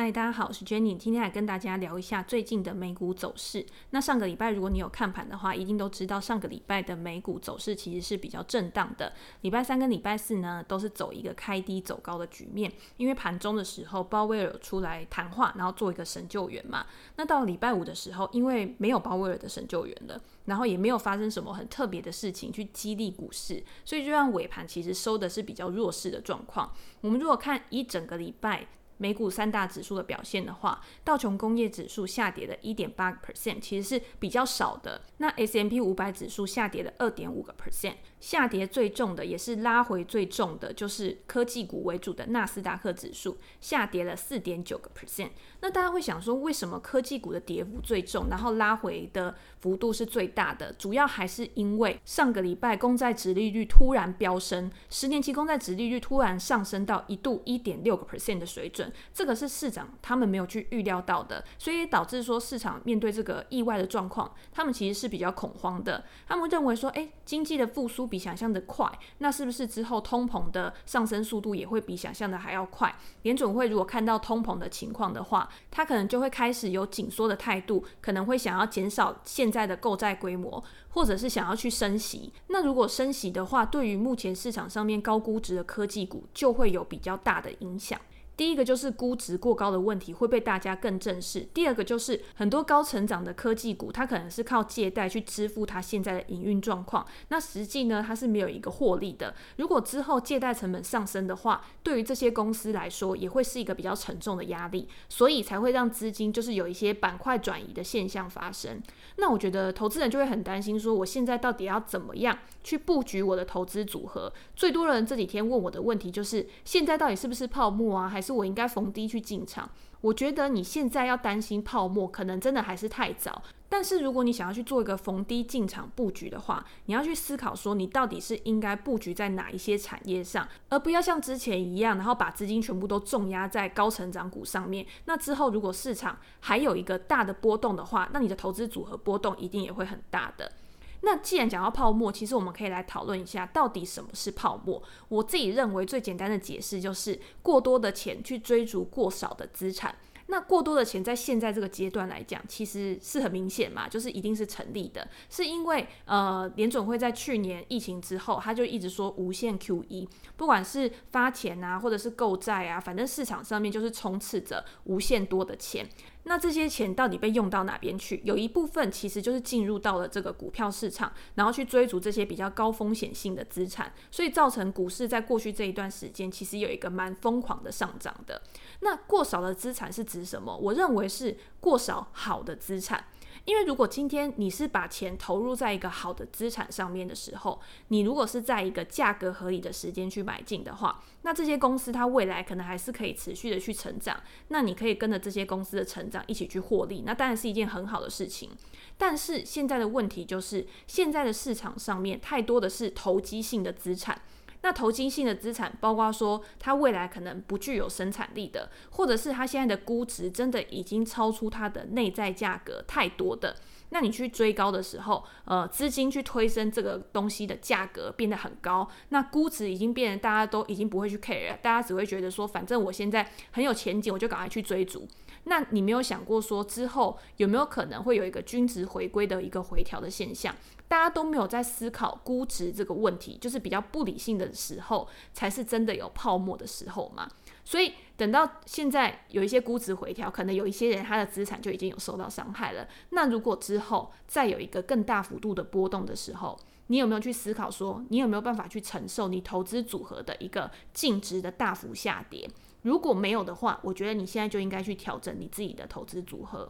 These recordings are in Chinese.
嗨，大家好，我是 Jenny，今天来跟大家聊一下最近的美股走势。那上个礼拜，如果你有看盘的话，一定都知道上个礼拜的美股走势其实是比较震荡的。礼拜三跟礼拜四呢，都是走一个开低走高的局面，因为盘中的时候，鲍威尔出来谈话，然后做一个神救援嘛。那到礼拜五的时候，因为没有鲍威尔的神救援了，然后也没有发生什么很特别的事情去激励股市，所以就让尾盘其实收的是比较弱势的状况。我们如果看一整个礼拜，美股三大指数的表现的话，道琼工业指数下跌了一点八个 percent，其实是比较少的。那 S M P 五百指数下跌了二点五个 percent，下跌最重的也是拉回最重的，就是科技股为主的纳斯达克指数下跌了四点九个 percent。那大家会想说，为什么科技股的跌幅最重，然后拉回的幅度是最大的？主要还是因为上个礼拜公债殖利率突然飙升，十年期公债殖利率突然上升到一度一点六个 percent 的水准。这个是市长他们没有去预料到的，所以导致说市场面对这个意外的状况，他们其实是比较恐慌的。他们认为说，诶，经济的复苏比想象的快，那是不是之后通膨的上升速度也会比想象的还要快？联准会如果看到通膨的情况的话，他可能就会开始有紧缩的态度，可能会想要减少现在的购债规模，或者是想要去升息。那如果升息的话，对于目前市场上面高估值的科技股，就会有比较大的影响。第一个就是估值过高的问题会被大家更正视。第二个就是很多高成长的科技股，它可能是靠借贷去支付它现在的营运状况，那实际呢，它是没有一个获利的。如果之后借贷成本上升的话，对于这些公司来说也会是一个比较沉重的压力，所以才会让资金就是有一些板块转移的现象发生。那我觉得投资人就会很担心说，我现在到底要怎么样去布局我的投资组合？最多人这几天问我的问题就是，现在到底是不是泡沫啊，还是？是我应该逢低去进场。我觉得你现在要担心泡沫，可能真的还是太早。但是如果你想要去做一个逢低进场布局的话，你要去思考说，你到底是应该布局在哪一些产业上，而不要像之前一样，然后把资金全部都重压在高成长股上面。那之后如果市场还有一个大的波动的话，那你的投资组合波动一定也会很大的。那既然讲到泡沫，其实我们可以来讨论一下，到底什么是泡沫？我自己认为最简单的解释就是过多的钱去追逐过少的资产。那过多的钱在现在这个阶段来讲，其实是很明显嘛，就是一定是成立的，是因为呃联准会在去年疫情之后，他就一直说无限 QE，不管是发钱啊，或者是购债啊，反正市场上面就是充斥着无限多的钱。那这些钱到底被用到哪边去？有一部分其实就是进入到了这个股票市场，然后去追逐这些比较高风险性的资产，所以造成股市在过去这一段时间其实有一个蛮疯狂的上涨的。那过少的资产是指什么？我认为是过少好的资产。因为如果今天你是把钱投入在一个好的资产上面的时候，你如果是在一个价格合理的时间去买进的话，那这些公司它未来可能还是可以持续的去成长，那你可以跟着这些公司的成长一起去获利，那当然是一件很好的事情。但是现在的问题就是，现在的市场上面太多的是投机性的资产。那投机性的资产，包括说它未来可能不具有生产力的，或者是它现在的估值真的已经超出它的内在价格太多的，那你去追高的时候，呃，资金去推升这个东西的价格变得很高，那估值已经变得大家都已经不会去 care，大家只会觉得说，反正我现在很有前景，我就赶快去追逐。那你没有想过说之后有没有可能会有一个均值回归的一个回调的现象？大家都没有在思考估值这个问题，就是比较不理性的时候，才是真的有泡沫的时候嘛。所以等到现在有一些估值回调，可能有一些人他的资产就已经有受到伤害了。那如果之后再有一个更大幅度的波动的时候，你有没有去思考说，你有没有办法去承受你投资组合的一个净值的大幅下跌？如果没有的话，我觉得你现在就应该去调整你自己的投资组合。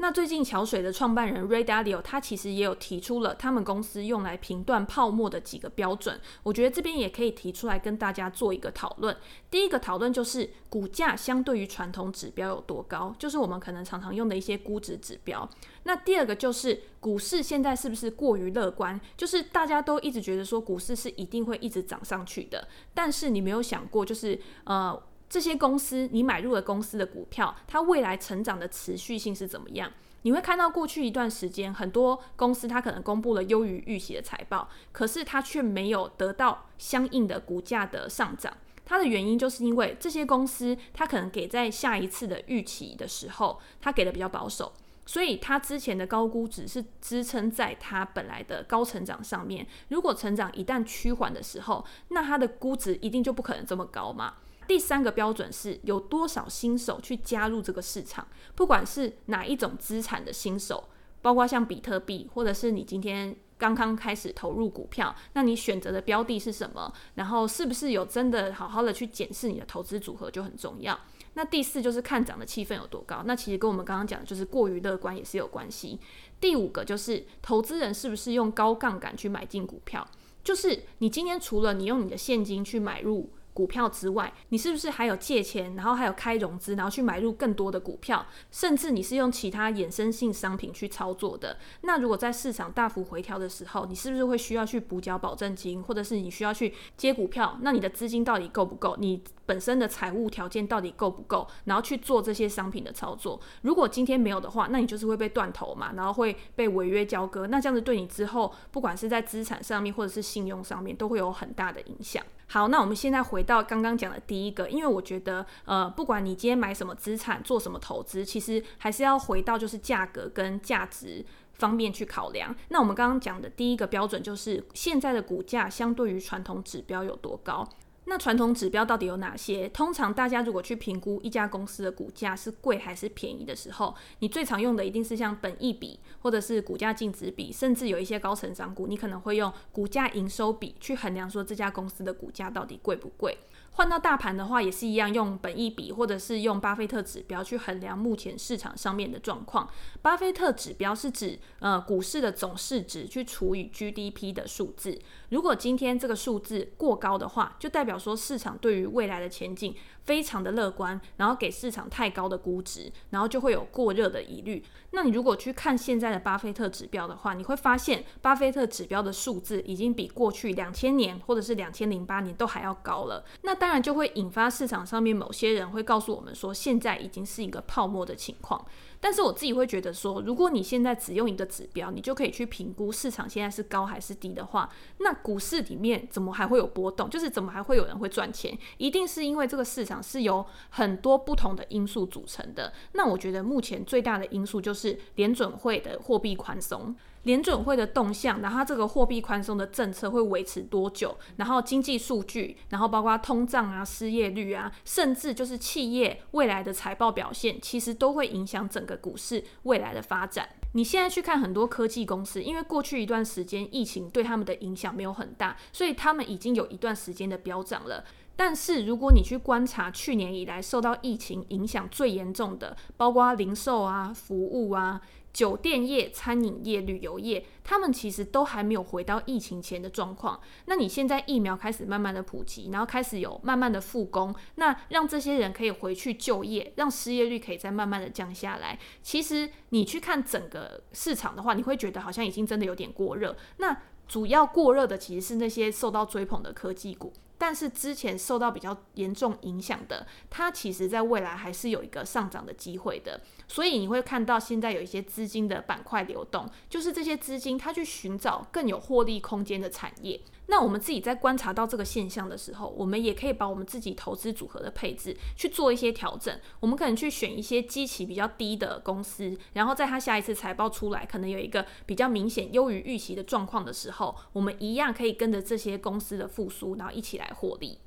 那最近桥水的创办人 Ray Dalio 他其实也有提出了他们公司用来评断泡沫的几个标准，我觉得这边也可以提出来跟大家做一个讨论。第一个讨论就是股价相对于传统指标有多高，就是我们可能常常用的一些估值指标。那第二个就是股市现在是不是过于乐观，就是大家都一直觉得说股市是一定会一直涨上去的，但是你没有想过就是呃。这些公司，你买入了公司的股票，它未来成长的持续性是怎么样？你会看到过去一段时间，很多公司它可能公布了优于预期的财报，可是它却没有得到相应的股价的上涨。它的原因就是因为这些公司它可能给在下一次的预期的时候，它给的比较保守。所以它之前的高估值是支撑在它本来的高成长上面。如果成长一旦趋缓的时候，那它的估值一定就不可能这么高嘛。第三个标准是有多少新手去加入这个市场，不管是哪一种资产的新手，包括像比特币，或者是你今天刚刚开始投入股票，那你选择的标的是什么？然后是不是有真的好好的去检视你的投资组合就很重要。那第四就是看涨的气氛有多高，那其实跟我们刚刚讲的就是过于乐观也是有关系。第五个就是投资人是不是用高杠杆去买进股票，就是你今天除了你用你的现金去买入。股票之外，你是不是还有借钱，然后还有开融资，然后去买入更多的股票，甚至你是用其他衍生性商品去操作的？那如果在市场大幅回调的时候，你是不是会需要去补缴保证金，或者是你需要去接股票？那你的资金到底够不够？你本身的财务条件到底够不够？然后去做这些商品的操作？如果今天没有的话，那你就是会被断头嘛，然后会被违约交割。那这样子对你之后，不管是在资产上面或者是信用上面，都会有很大的影响。好，那我们现在回到刚刚讲的第一个，因为我觉得，呃，不管你今天买什么资产，做什么投资，其实还是要回到就是价格跟价值方面去考量。那我们刚刚讲的第一个标准就是现在的股价相对于传统指标有多高。那传统指标到底有哪些？通常大家如果去评估一家公司的股价是贵还是便宜的时候，你最常用的一定是像本益比，或者是股价净值比，甚至有一些高成长股，你可能会用股价营收比去衡量说这家公司的股价到底贵不贵。换到大盘的话，也是一样，用本益比或者是用巴菲特指标去衡量目前市场上面的状况。巴菲特指标是指呃股市的总市值去除以 GDP 的数字。如果今天这个数字过高的话，就代表说市场对于未来的前景非常的乐观，然后给市场太高的估值，然后就会有过热的疑虑。那你如果去看现在的巴菲特指标的话，你会发现巴菲特指标的数字已经比过去两千年或者是两千零八年都还要高了。那当然就会引发市场上面某些人会告诉我们说，现在已经是一个泡沫的情况。但是我自己会觉得说，如果你现在只用一个指标，你就可以去评估市场现在是高还是低的话，那股市里面怎么还会有波动？就是怎么还会有人会赚钱？一定是因为这个市场是由很多不同的因素组成的。那我觉得目前最大的因素就是联准会的货币宽松。联准会的动向，然后它这个货币宽松的政策会维持多久？然后经济数据，然后包括通胀啊、失业率啊，甚至就是企业未来的财报表现，其实都会影响整个股市未来的发展。你现在去看很多科技公司，因为过去一段时间疫情对他们的影响没有很大，所以他们已经有一段时间的飙涨了。但是如果你去观察去年以来受到疫情影响最严重的，包括零售啊、服务啊。酒店业、餐饮业、旅游业，他们其实都还没有回到疫情前的状况。那你现在疫苗开始慢慢的普及，然后开始有慢慢的复工，那让这些人可以回去就业，让失业率可以再慢慢的降下来。其实你去看整个市场的话，你会觉得好像已经真的有点过热。那主要过热的其实是那些受到追捧的科技股。但是之前受到比较严重影响的，它其实在未来还是有一个上涨的机会的。所以你会看到现在有一些资金的板块流动，就是这些资金它去寻找更有获利空间的产业。那我们自己在观察到这个现象的时候，我们也可以把我们自己投资组合的配置去做一些调整。我们可能去选一些基期比较低的公司，然后在它下一次财报出来，可能有一个比较明显优于预期的状况的时候，我们一样可以跟着这些公司的复苏，然后一起来获利。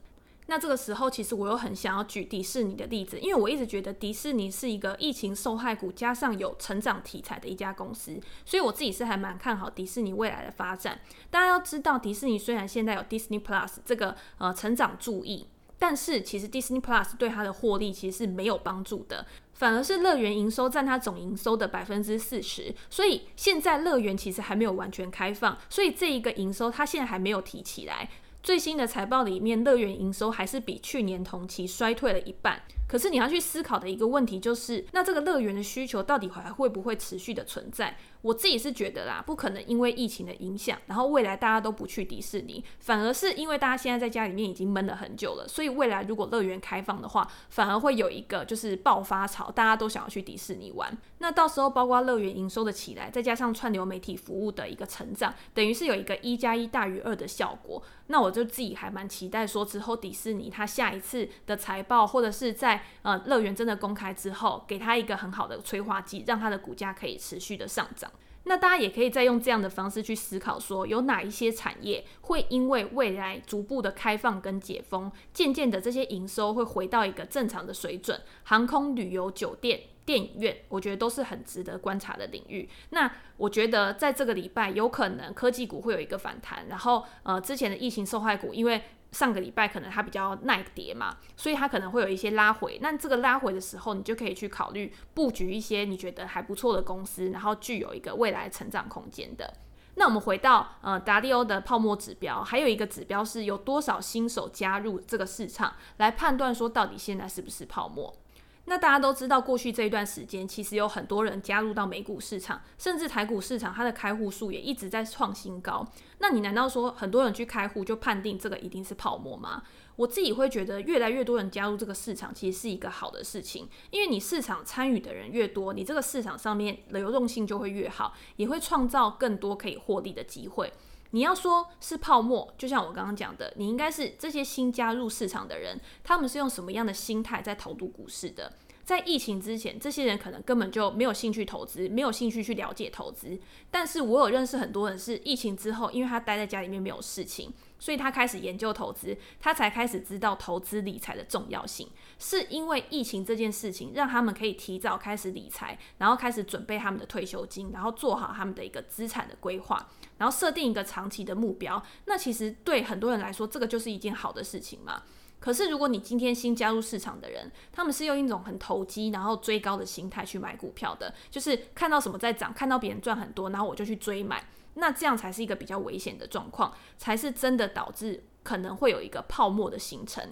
那这个时候，其实我又很想要举迪士尼的例子，因为我一直觉得迪士尼是一个疫情受害股，加上有成长题材的一家公司，所以我自己是还蛮看好迪士尼未来的发展。大家要知道，迪士尼虽然现在有 Disney Plus 这个呃成长助益，但是其实 Disney Plus 对它的获利其实是没有帮助的，反而是乐园营收占它总营收的百分之四十，所以现在乐园其实还没有完全开放，所以这一个营收它现在还没有提起来。最新的财报里面，乐园营收还是比去年同期衰退了一半。可是你要去思考的一个问题就是，那这个乐园的需求到底还会不会持续的存在？我自己是觉得啦，不可能因为疫情的影响，然后未来大家都不去迪士尼，反而是因为大家现在在家里面已经闷了很久了，所以未来如果乐园开放的话，反而会有一个就是爆发潮，大家都想要去迪士尼玩。那到时候包括乐园营收的起来，再加上串流媒体服务的一个成长，等于是有一个一加一大于二的效果。那我就自己还蛮期待说，之后迪士尼它下一次的财报，或者是在呃乐园真的公开之后，给它一个很好的催化剂，让它的股价可以持续的上涨。那大家也可以再用这样的方式去思考，说有哪一些产业会因为未来逐步的开放跟解封，渐渐的这些营收会回到一个正常的水准。航空、旅游、酒店、电影院，我觉得都是很值得观察的领域。那我觉得在这个礼拜有可能科技股会有一个反弹，然后呃之前的疫情受害股，因为上个礼拜可能它比较耐跌嘛，所以它可能会有一些拉回。那这个拉回的时候，你就可以去考虑布局一些你觉得还不错的公司，然后具有一个未来成长空间的。那我们回到呃达利欧的泡沫指标，还有一个指标是有多少新手加入这个市场，来判断说到底现在是不是泡沫。那大家都知道，过去这一段时间，其实有很多人加入到美股市场，甚至台股市场，它的开户数也一直在创新高。那你难道说很多人去开户就判定这个一定是泡沫吗？我自己会觉得，越来越多人加入这个市场，其实是一个好的事情，因为你市场参与的人越多，你这个市场上面流动性就会越好，也会创造更多可以获利的机会。你要说是泡沫，就像我刚刚讲的，你应该是这些新加入市场的人，他们是用什么样的心态在投入股市的？在疫情之前，这些人可能根本就没有兴趣投资，没有兴趣去了解投资。但是我有认识很多人是疫情之后，因为他待在家里面没有事情，所以他开始研究投资，他才开始知道投资理财的重要性。是因为疫情这件事情，让他们可以提早开始理财，然后开始准备他们的退休金，然后做好他们的一个资产的规划，然后设定一个长期的目标。那其实对很多人来说，这个就是一件好的事情嘛。可是，如果你今天新加入市场的人，他们是用一种很投机，然后追高的心态去买股票的，就是看到什么在涨，看到别人赚很多，然后我就去追买，那这样才是一个比较危险的状况，才是真的导致可能会有一个泡沫的形成。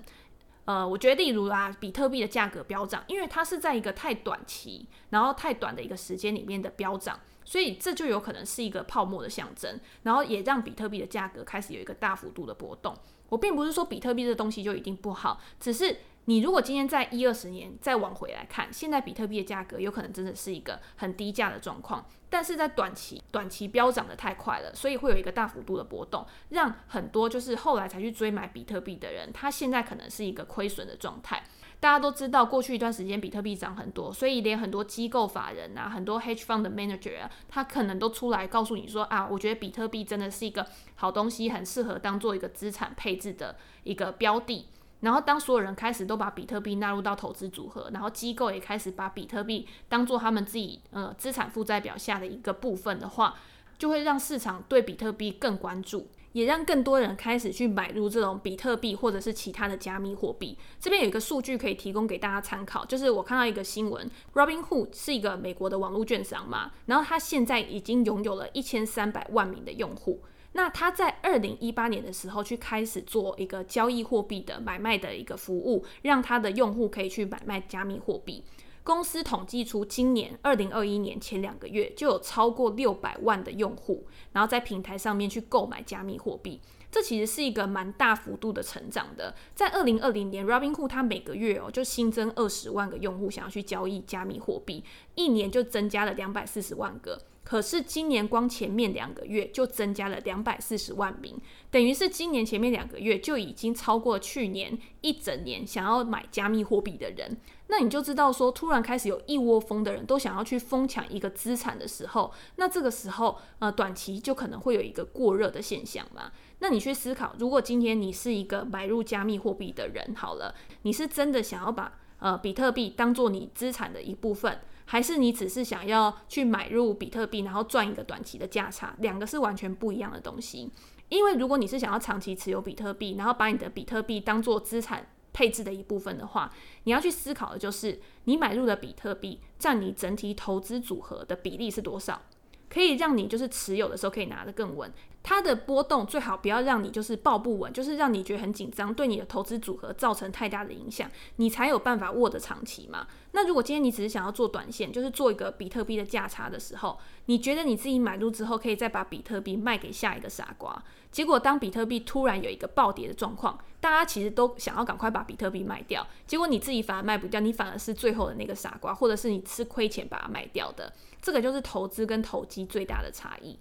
呃，我觉得例如啊，比特币的价格飙涨，因为它是在一个太短期，然后太短的一个时间里面的飙涨，所以这就有可能是一个泡沫的象征，然后也让比特币的价格开始有一个大幅度的波动。我并不是说比特币这东西就一定不好，只是你如果今天在一二十年再往回来看，现在比特币的价格有可能真的是一个很低价的状况，但是在短期短期飙涨得太快了，所以会有一个大幅度的波动，让很多就是后来才去追买比特币的人，他现在可能是一个亏损的状态。大家都知道，过去一段时间比特币涨很多，所以连很多机构法人啊，很多 hedge fund 的 manager 啊，他可能都出来告诉你说啊，我觉得比特币真的是一个好东西，很适合当做一个资产配置的一个标的。然后当所有人开始都把比特币纳入到投资组合，然后机构也开始把比特币当做他们自己呃资产负债表下的一个部分的话，就会让市场对比特币更关注。也让更多人开始去买入这种比特币或者是其他的加密货币。这边有一个数据可以提供给大家参考，就是我看到一个新闻，Robinhood 是一个美国的网络券商嘛，然后它现在已经拥有了一千三百万名的用户。那他在二零一八年的时候去开始做一个交易货币的买卖的一个服务，让他的用户可以去买卖加密货币。公司统计出，今年二零二一年前两个月就有超过六百万的用户，然后在平台上面去购买加密货币，这其实是一个蛮大幅度的成长的。在二零二零年，Robinhood 它每个月哦就新增二十万个用户想要去交易加密货币，一年就增加了两百四十万个。可是今年光前面两个月就增加了两百四十万名，等于是今年前面两个月就已经超过去年一整年想要买加密货币的人。那你就知道说，突然开始有一窝蜂的人都想要去疯抢一个资产的时候，那这个时候呃短期就可能会有一个过热的现象嘛。那你去思考，如果今天你是一个买入加密货币的人，好了，你是真的想要把呃比特币当做你资产的一部分？还是你只是想要去买入比特币，然后赚一个短期的价差，两个是完全不一样的东西。因为如果你是想要长期持有比特币，然后把你的比特币当做资产配置的一部分的话，你要去思考的就是你买入的比特币占你整体投资组合的比例是多少，可以让你就是持有的时候可以拿得更稳。它的波动最好不要让你就是抱不稳，就是让你觉得很紧张，对你的投资组合造成太大的影响，你才有办法握得长期嘛。那如果今天你只是想要做短线，就是做一个比特币的价差的时候，你觉得你自己买入之后可以再把比特币卖给下一个傻瓜，结果当比特币突然有一个暴跌的状况，大家其实都想要赶快把比特币卖掉，结果你自己反而卖不掉，你反而是最后的那个傻瓜，或者是你吃亏钱把它卖掉的，这个就是投资跟投机最大的差异。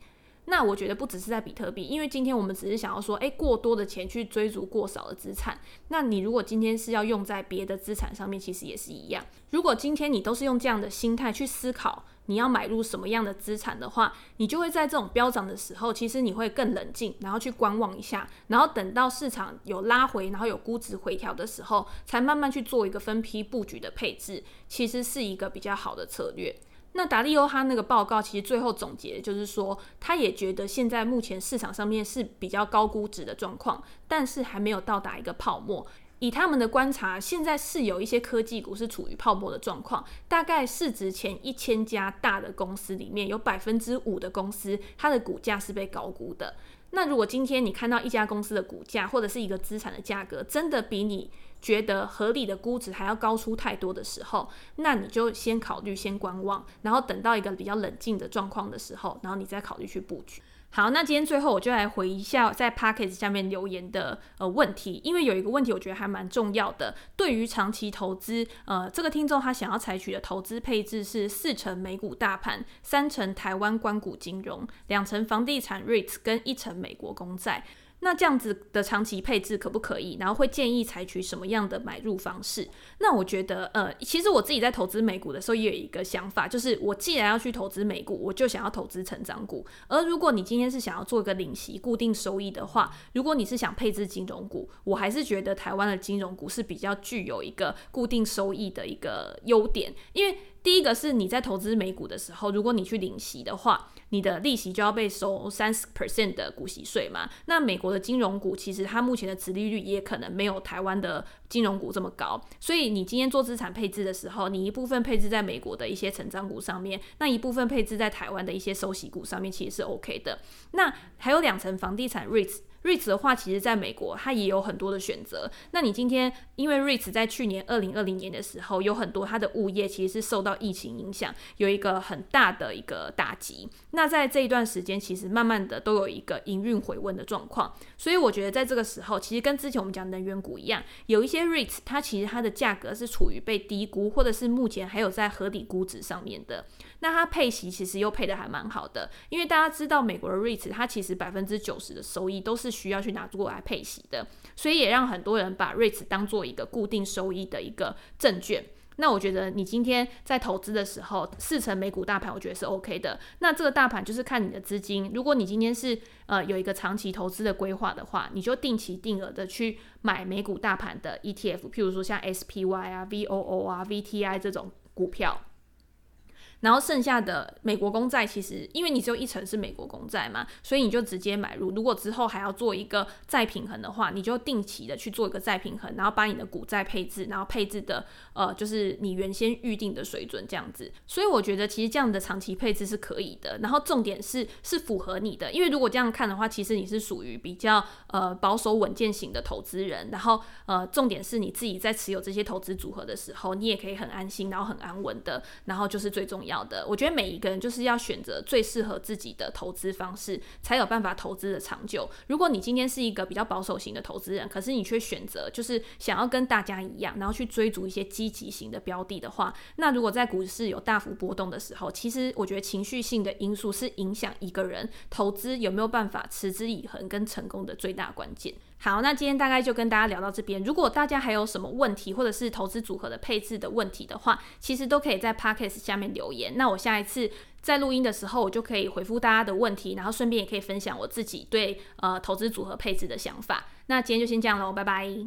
那我觉得不只是在比特币，因为今天我们只是想要说，诶，过多的钱去追逐过少的资产。那你如果今天是要用在别的资产上面，其实也是一样。如果今天你都是用这样的心态去思考你要买入什么样的资产的话，你就会在这种飙涨的时候，其实你会更冷静，然后去观望一下，然后等到市场有拉回，然后有估值回调的时候，才慢慢去做一个分批布局的配置，其实是一个比较好的策略。那达利欧他那个报告其实最后总结就是说，他也觉得现在目前市场上面是比较高估值的状况，但是还没有到达一个泡沫。以他们的观察，现在是有一些科技股是处于泡沫的状况，大概市值前一千家大的公司里面有百分之五的公司，它的股价是被高估的。那如果今天你看到一家公司的股价或者是一个资产的价格，真的比你觉得合理的估值还要高出太多的时候，那你就先考虑先观望，然后等到一个比较冷静的状况的时候，然后你再考虑去布局。好，那今天最后我就来回一下在 Podcast 下面留言的呃问题，因为有一个问题我觉得还蛮重要的。对于长期投资，呃，这个听众他想要采取的投资配置是四成美股大盘，三成台湾官股金融，两成房地产 REITs 跟一成美国公债。那这样子的长期配置可不可以？然后会建议采取什么样的买入方式？那我觉得，呃，其实我自己在投资美股的时候也有一个想法，就是我既然要去投资美股，我就想要投资成长股。而如果你今天是想要做一个领息固定收益的话，如果你是想配置金融股，我还是觉得台湾的金融股是比较具有一个固定收益的一个优点，因为。第一个是你在投资美股的时候，如果你去领息的话，你的利息就要被收三十 percent 的股息税嘛。那美国的金融股其实它目前的殖利率也可能没有台湾的金融股这么高，所以你今天做资产配置的时候，你一部分配置在美国的一些成长股上面，那一部分配置在台湾的一些收息股上面，其实是 OK 的。那还有两层房地产 REITs。REITs 的话，其实在美国它也有很多的选择。那你今天因为 REITs 在去年二零二零年的时候，有很多它的物业其实是受到疫情影响，有一个很大的一个打击。那在这一段时间，其实慢慢的都有一个营运回温的状况。所以我觉得在这个时候，其实跟之前我们讲能源股一样，有一些 REITs 它其实它的价格是处于被低估，或者是目前还有在合理估值上面的。那它配息其实又配得还蛮好的，因为大家知道美国的 REITs 它其实百分之九十的收益都是需要去拿过来配息的，所以也让很多人把 REITs 当做一个固定收益的一个证券。那我觉得你今天在投资的时候，四成美股大盘，我觉得是 OK 的。那这个大盘就是看你的资金，如果你今天是呃有一个长期投资的规划的话，你就定期定额的去买美股大盘的 ETF，譬如说像 SPY 啊、VOO 啊、VTI 这种股票。然后剩下的美国公债，其实因为你只有一成是美国公债嘛，所以你就直接买入。如果之后还要做一个再平衡的话，你就定期的去做一个再平衡，然后把你的股债配置，然后配置的呃就是你原先预定的水准这样子。所以我觉得其实这样的长期配置是可以的。然后重点是是符合你的，因为如果这样看的话，其实你是属于比较呃保守稳健型的投资人。然后呃重点是你自己在持有这些投资组合的时候，你也可以很安心，然后很安稳的。然后就是最重要。要的，我觉得每一个人就是要选择最适合自己的投资方式，才有办法投资的长久。如果你今天是一个比较保守型的投资人，可是你却选择就是想要跟大家一样，然后去追逐一些积极型的标的的话，那如果在股市有大幅波动的时候，其实我觉得情绪性的因素是影响一个人投资有没有办法持之以恒跟成功的最大关键。好，那今天大概就跟大家聊到这边。如果大家还有什么问题，或者是投资组合的配置的问题的话，其实都可以在 Podcast 下面留言。那我下一次在录音的时候，我就可以回复大家的问题，然后顺便也可以分享我自己对呃投资组合配置的想法。那今天就先这样喽，拜拜。